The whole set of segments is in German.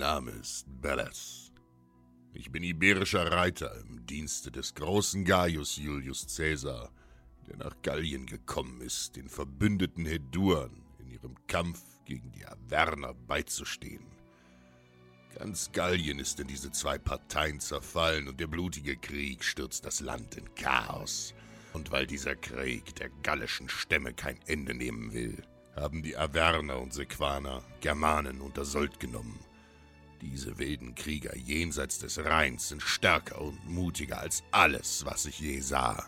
Mein Name ist Bellas. Ich bin iberischer Reiter im Dienste des großen Gaius Julius Caesar, der nach Gallien gekommen ist, den verbündeten Heduan in ihrem Kampf gegen die Averner beizustehen. Ganz Gallien ist in diese zwei Parteien zerfallen und der blutige Krieg stürzt das Land in Chaos. Und weil dieser Krieg der gallischen Stämme kein Ende nehmen will, haben die Averner und Sequaner Germanen unter Sold genommen. Diese wilden Krieger jenseits des Rheins sind stärker und mutiger als alles, was ich je sah.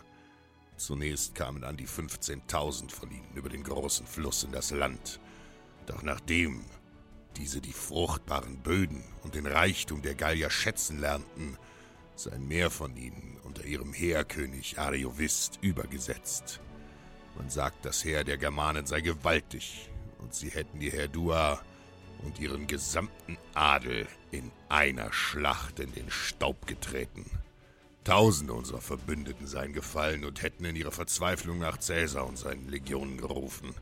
Zunächst kamen an die 15.000 von ihnen über den großen Fluss in das Land. Doch nachdem diese die fruchtbaren Böden und den Reichtum der Gallier schätzen lernten, sei mehr von ihnen unter ihrem Heerkönig Ariovist übergesetzt. Man sagt, das Heer der Germanen sei gewaltig und sie hätten die Herdua und ihren gesamten Adel in einer Schlacht in den Staub getreten. Tausende unserer Verbündeten seien gefallen und hätten in ihrer Verzweiflung nach Cäsar und seinen Legionen gerufen.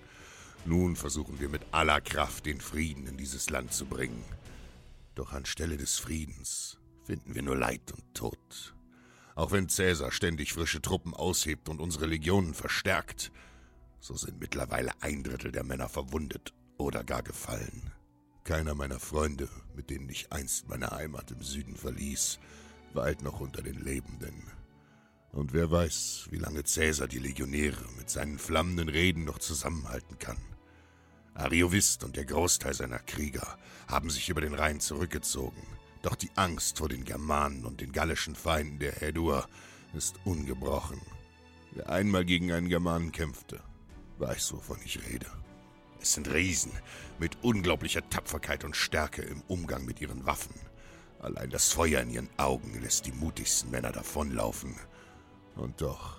Nun versuchen wir mit aller Kraft den Frieden in dieses Land zu bringen. Doch anstelle des Friedens finden wir nur Leid und Tod. Auch wenn Cäsar ständig frische Truppen aushebt und unsere Legionen verstärkt, so sind mittlerweile ein Drittel der Männer verwundet oder gar gefallen. Keiner meiner Freunde, mit denen ich einst meine Heimat im Süden verließ, weilt noch unter den Lebenden. Und wer weiß, wie lange Cäsar die Legionäre mit seinen flammenden Reden noch zusammenhalten kann. Ariovist und der Großteil seiner Krieger haben sich über den Rhein zurückgezogen, doch die Angst vor den Germanen und den gallischen Feinden der Häduer ist ungebrochen. Wer einmal gegen einen Germanen kämpfte, weiß, wovon ich rede. Es sind Riesen mit unglaublicher Tapferkeit und Stärke im Umgang mit ihren Waffen. Allein das Feuer in ihren Augen lässt die mutigsten Männer davonlaufen. Und doch,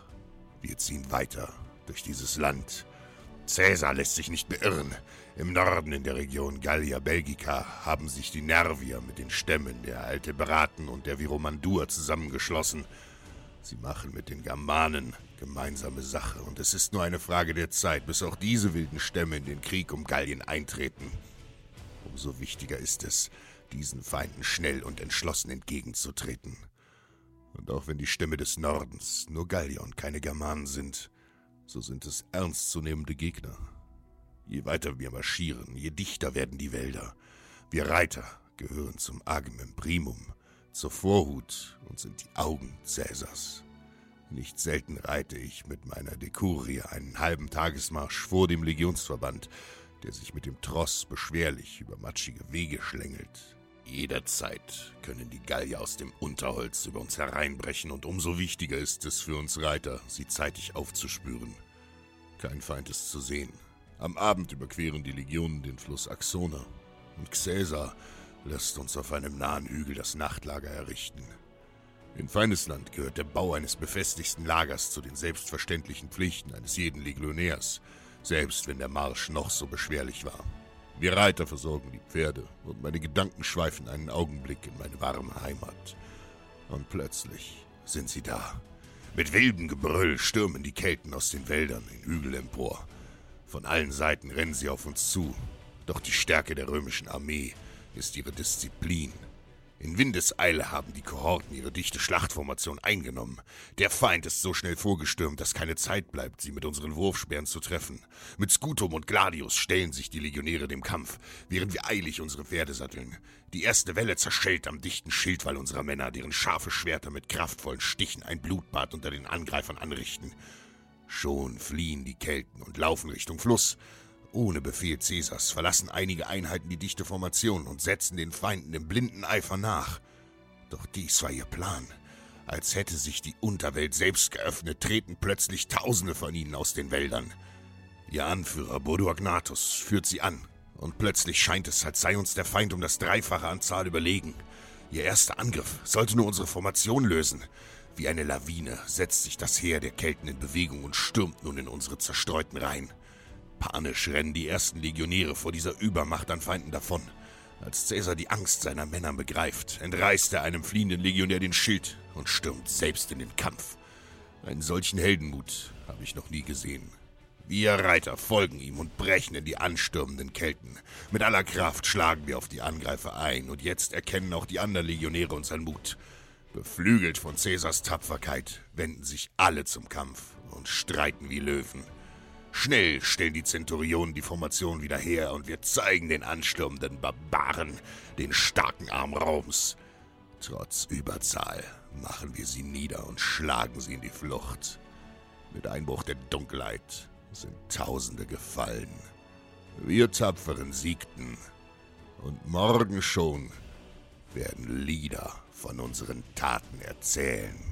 wir ziehen weiter durch dieses Land, Cäsar lässt sich nicht beirren. Im Norden in der Region Gallia Belgica haben sich die Nervier mit den Stämmen der Alte Braten und der Viromandur zusammengeschlossen. Sie machen mit den Germanen gemeinsame Sache und es ist nur eine Frage der Zeit, bis auch diese wilden Stämme in den Krieg um Gallien eintreten. Umso wichtiger ist es, diesen Feinden schnell und entschlossen entgegenzutreten. Und auch wenn die Stämme des Nordens nur Gallier und keine Germanen sind, so sind es ernstzunehmende Gegner. Je weiter wir marschieren, je dichter werden die Wälder. Wir Reiter gehören zum Agem Primum, zur Vorhut und sind die Augen Cäsars. Nicht selten reite ich mit meiner Dekurie einen halben Tagesmarsch vor dem Legionsverband, der sich mit dem Tross beschwerlich über matschige Wege schlängelt. Jederzeit können die Gallier aus dem Unterholz über uns hereinbrechen und umso wichtiger ist es für uns Reiter, sie zeitig aufzuspüren. Kein Feind ist zu sehen. Am Abend überqueren die Legionen den Fluss Axona und Caesar lässt uns auf einem nahen Hügel das Nachtlager errichten. In Feindesland gehört der Bau eines befestigten Lagers zu den selbstverständlichen Pflichten eines jeden Legionärs, selbst wenn der Marsch noch so beschwerlich war. Wir Reiter versorgen die Pferde und meine Gedanken schweifen einen Augenblick in meine warme Heimat. Und plötzlich sind sie da. Mit wildem Gebrüll stürmen die Kelten aus den Wäldern in Hügel empor. Von allen Seiten rennen sie auf uns zu. Doch die Stärke der römischen Armee ist ihre Disziplin. In Windeseile haben die Kohorten ihre dichte Schlachtformation eingenommen. Der Feind ist so schnell vorgestürmt, dass keine Zeit bleibt, sie mit unseren Wurfsperren zu treffen. Mit Scutum und Gladius stellen sich die Legionäre dem Kampf, während wir eilig unsere Pferde satteln. Die erste Welle zerschellt am dichten Schildwall unserer Männer, deren scharfe Schwerter mit kraftvollen Stichen ein Blutbad unter den Angreifern anrichten. Schon fliehen die Kelten und laufen Richtung Fluss. Ohne Befehl Cäsars verlassen einige Einheiten die dichte Formation und setzen den Feinden im blinden Eifer nach. Doch dies war ihr Plan. Als hätte sich die Unterwelt selbst geöffnet, treten plötzlich Tausende von ihnen aus den Wäldern. Ihr Anführer Boduagnatus führt sie an, und plötzlich scheint es, als sei uns der Feind um das Dreifache an Zahl überlegen. Ihr erster Angriff sollte nur unsere Formation lösen. Wie eine Lawine setzt sich das Heer der Kelten in Bewegung und stürmt nun in unsere zerstreuten Reihen. Panisch rennen die ersten Legionäre vor dieser Übermacht an Feinden davon. Als Caesar die Angst seiner Männer begreift, entreißt er einem fliehenden Legionär den Schild und stürmt selbst in den Kampf. Einen solchen Heldenmut habe ich noch nie gesehen. Wir Reiter folgen ihm und brechen in die anstürmenden Kelten. Mit aller Kraft schlagen wir auf die Angreifer ein, und jetzt erkennen auch die anderen Legionäre unseren Mut. Beflügelt von Caesars Tapferkeit wenden sich alle zum Kampf und streiten wie Löwen. Schnell stellen die Zenturionen die Formation wieder her und wir zeigen den anstürmenden Barbaren den starken Arm Roms. Trotz Überzahl machen wir sie nieder und schlagen sie in die Flucht. Mit Einbruch der Dunkelheit sind Tausende gefallen. Wir Tapferen siegten und morgen schon werden Lieder von unseren Taten erzählen.